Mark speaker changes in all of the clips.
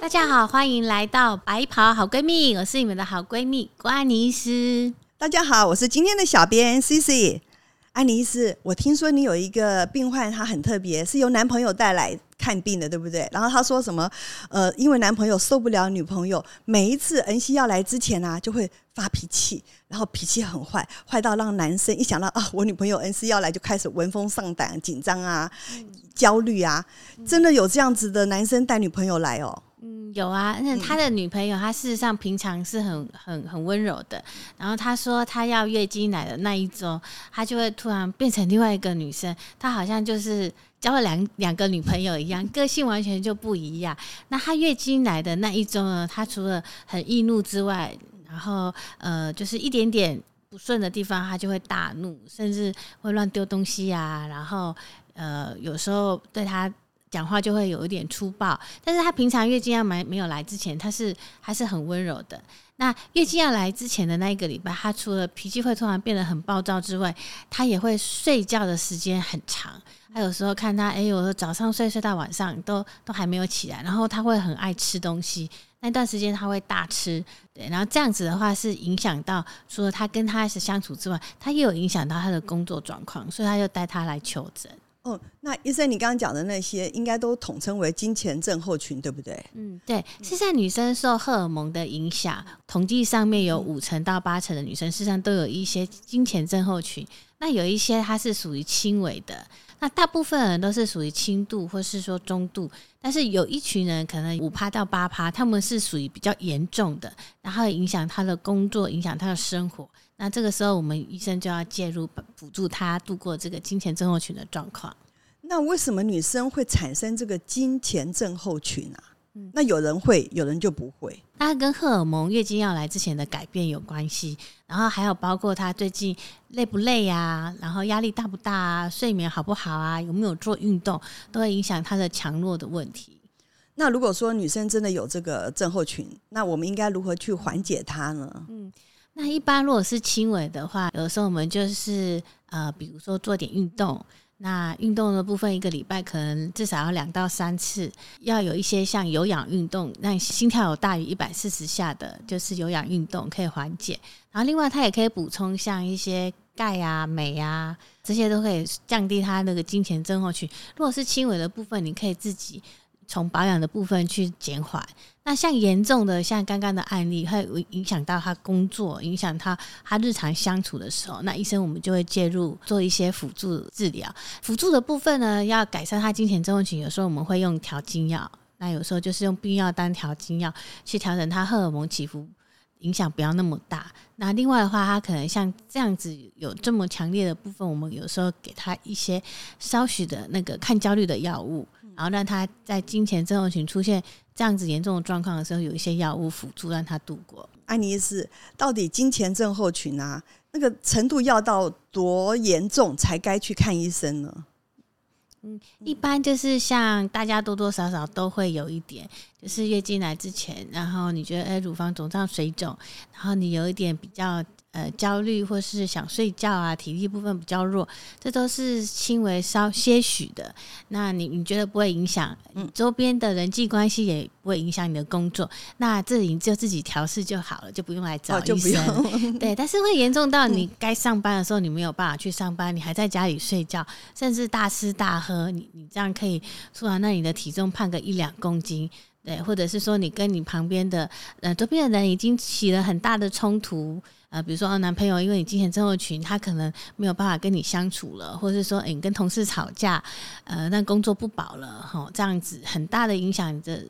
Speaker 1: 大家好，欢迎来到白袍好闺蜜，我是你们的好闺蜜关妮斯。
Speaker 2: 大家好，我是今天的小编 C C。安妮斯，我听说你有一个病患，他很特别，是由男朋友带来看病的，对不对？然后他说什么？呃，因为男朋友受不了女朋友，每一次恩熙要来之前啊，就会发脾气，然后脾气很坏，坏到让男生一想到啊，我女朋友恩熙要来，就开始闻风丧胆、紧张啊、焦虑啊。真的有这样子的男生带女朋友来哦？
Speaker 1: 嗯，有啊，那他的女朋友，他事实上平常是很很很温柔的。然后他说他要月经来的那一周，他就会突然变成另外一个女生。他好像就是交了两两个女朋友一样，个性完全就不一样。那他月经来的那一周呢，他除了很易怒之外，然后呃，就是一点点不顺的地方，他就会大怒，甚至会乱丢东西啊。然后呃，有时候对他。讲话就会有一点粗暴，但是他平常月经要来没有来之前，他是还是很温柔的。那月经要来之前的那一个礼拜，他除了脾气会突然变得很暴躁之外，他也会睡觉的时间很长。他有时候看他，哎，有时候早上睡睡到晚上都都还没有起来，然后他会很爱吃东西，那段时间他会大吃，对，然后这样子的话是影响到除了他跟他是相处之外，他也有影响到他的工作状况，所以他就带他来求诊。
Speaker 2: 哦，那医生，你刚刚讲的那些应该都统称为金钱症候群，对不对？
Speaker 1: 嗯，对。是在女生受荷尔蒙的影响，统计上面有五成到八成的女生，事实上都有一些金钱症候群。那有一些它是属于轻微的，那大部分人都是属于轻度或是说中度，但是有一群人可能五趴到八趴，他们是属于比较严重的，然后影响他的工作，影响他的生活。那这个时候，我们医生就要介入，辅助他度过这个金钱症候群的状况。
Speaker 2: 那为什么女生会产生这个金钱症候群啊？那有人会，有人就不会。
Speaker 1: 它跟荷尔蒙月经要来之前的改变有关系，然后还有包括她最近累不累呀，然后压力大不大啊，睡眠好不好啊，有没有做运动，都会影响她的强弱的问题。
Speaker 2: 那如果说女生真的有这个症候群，那我们应该如何去缓解它呢？嗯。
Speaker 1: 那一般如果是轻微的话，有时候我们就是呃，比如说做点运动。那运动的部分，一个礼拜可能至少要两到三次，要有一些像有氧运动，让心跳有大于一百四十下的，就是有氧运动可以缓解。然后另外它也可以补充像一些钙啊、镁啊，这些都可以降低它那个金钱症候群。如果是轻微的部分，你可以自己。从保养的部分去减缓，那像严重的，像刚刚的案例，会影响到他工作，影响他他日常相处的时候，那医生我们就会介入做一些辅助治疗。辅助的部分呢，要改善他金钱症候群，有时候我们会用调经药，那有时候就是用避孕药单调经药去调整他荷尔蒙起伏，影响不要那么大。那另外的话，他可能像这样子有这么强烈的部分，我们有时候给他一些稍许的那个抗焦虑的药物。然后让他在金钱症候群出现这样子严重的状况的时候，有一些药物辅助让他度过。
Speaker 2: 安妮斯，到底金钱症候群啊，那个程度要到多严重才该去看医生呢？
Speaker 1: 嗯，一般就是像大家多多少少都会有一点，就是月经来之前，然后你觉得哎乳房肿胀水肿，然后你有一点比较。呃，焦虑或是想睡觉啊，体力部分比较弱，这都是轻微稍些许的。那你你觉得不会影响？嗯，周边的人际关系也不会影响你的工作。那这里就自己调试就好了，就不用来找医生。对，但是会严重到你该上班的时候，你没有办法去上班，你还在家里睡觉，甚至大吃大喝。你你这样可以突然，那你的体重胖个一两公斤，对，或者是说你跟你旁边的呃周边的人已经起了很大的冲突。呃，比如说啊，男朋友因为你金钱症候群，他可能没有办法跟你相处了，或者是说，你跟同事吵架，呃，那工作不保了，哈，这样子很大的影响你的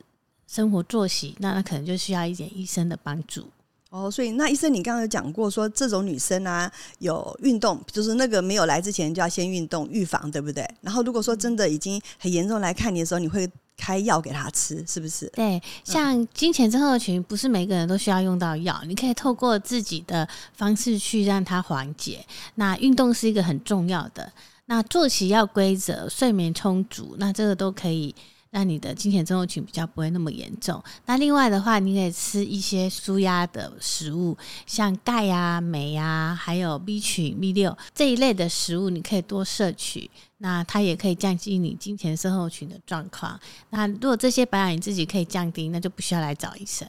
Speaker 1: 生活作息，那那可能就需要一点医生的帮助。
Speaker 2: 哦，所以那医生，你刚刚有讲过说，这种女生啊，有运动，就是那个没有来之前就要先运动预防，对不对？然后如果说真的已经很严重来看你的时候，你会。开药给他吃，是不是？
Speaker 1: 对，像金钱症候群，不是每个人都需要用到药，你可以透过自己的方式去让它缓解。那运动是一个很重要的，那作息要规则，睡眠充足，那这个都可以让你的经前症候群比较不会那么严重。那另外的话，你可以吃一些舒压的食物，像钙啊、镁啊，还有 B 群、B 六这一类的食物，你可以多摄取。那它也可以降低你金钱症候群的状况。那如果这些保养你自己可以降低，那就不需要来找医生。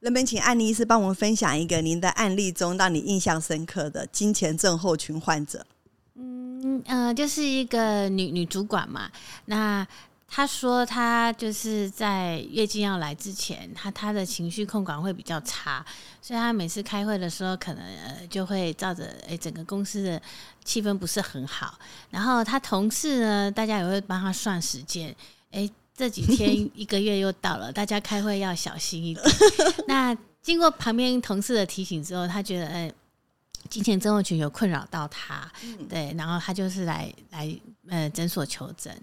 Speaker 2: 能不能请安妮医师帮我们分享一个您的案例中让你印象深刻的金钱症候群患者？
Speaker 1: 嗯呃，就是一个女女主管嘛。那她说他就是在月经要来之前，他他的情绪控管会比较差，所以他每次开会的时候，可能呃就会照着哎整个公司的气氛不是很好。然后他同事呢，大家也会帮他算时间，哎。这几天 一个月又到了，大家开会要小心一点。那经过旁边同事的提醒之后，他觉得，哎，金钱症候群有困扰到他，对，然后他就是来来呃诊所求诊。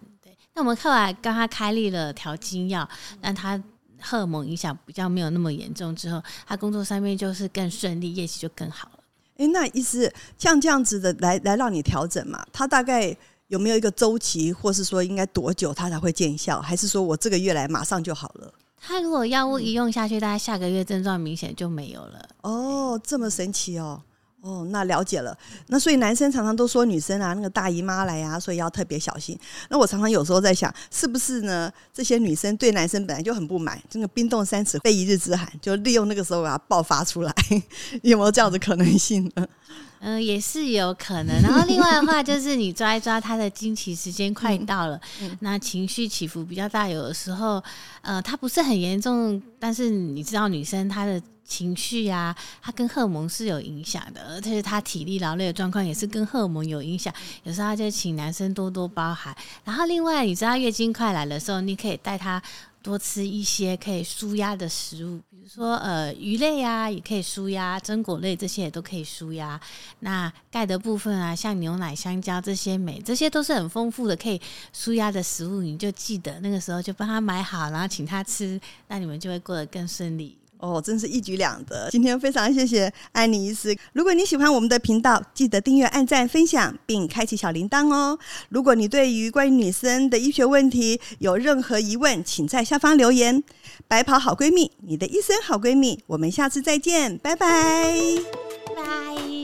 Speaker 1: 对，那我们后来跟他开立了调经药，让他荷尔蒙影响比较没有那么严重，之后他工作上面就是更顺利，业绩就更好了。
Speaker 2: 哎，那意思像这样子的来来让你调整嘛？他大概。有没有一个周期，或是说应该多久它才会见效？还是说我这个月来马上就好了？
Speaker 1: 他如果药物一用下去，大概下个月症状明显就没有了。
Speaker 2: 哦，这么神奇哦！哦，那了解了。那所以男生常常都说女生啊，那个大姨妈来呀，所以要特别小心。那我常常有时候在想，是不是呢？这些女生对男生本来就很不满，这个冰冻三尺非一日之寒，就利用那个时候把它爆发出来，有没有这样的可能性呢？
Speaker 1: 嗯，也是有可能。然后另外的话，就是你抓一抓他的经期时间快到了，那情绪起伏比较大，有的时候，呃，他不是很严重，但是你知道女生她的情绪啊，她跟荷尔蒙是有影响的，而且他体力劳累的状况也是跟荷尔蒙有影响。有时候就请男生多多包涵。然后另外，你知道月经快来的时候，你可以带他。多吃一些可以舒压的食物，比如说呃鱼类啊，也可以舒压；榛果类这些也都可以舒压。那钙的部分啊，像牛奶、香蕉这些镁，这些都是很丰富的可以舒压的食物。你就记得那个时候就帮他买好，然后请他吃，那你们就会过得更顺利。
Speaker 2: 哦，真是一举两得。今天非常谢谢安妮医师。如果你喜欢我们的频道，记得订阅、按赞、分享，并开启小铃铛哦。如果你对于关于女生的医学问题有任何疑问，请在下方留言。白袍好闺蜜，你的一生好闺蜜。我们下次再见，拜拜，
Speaker 1: 拜。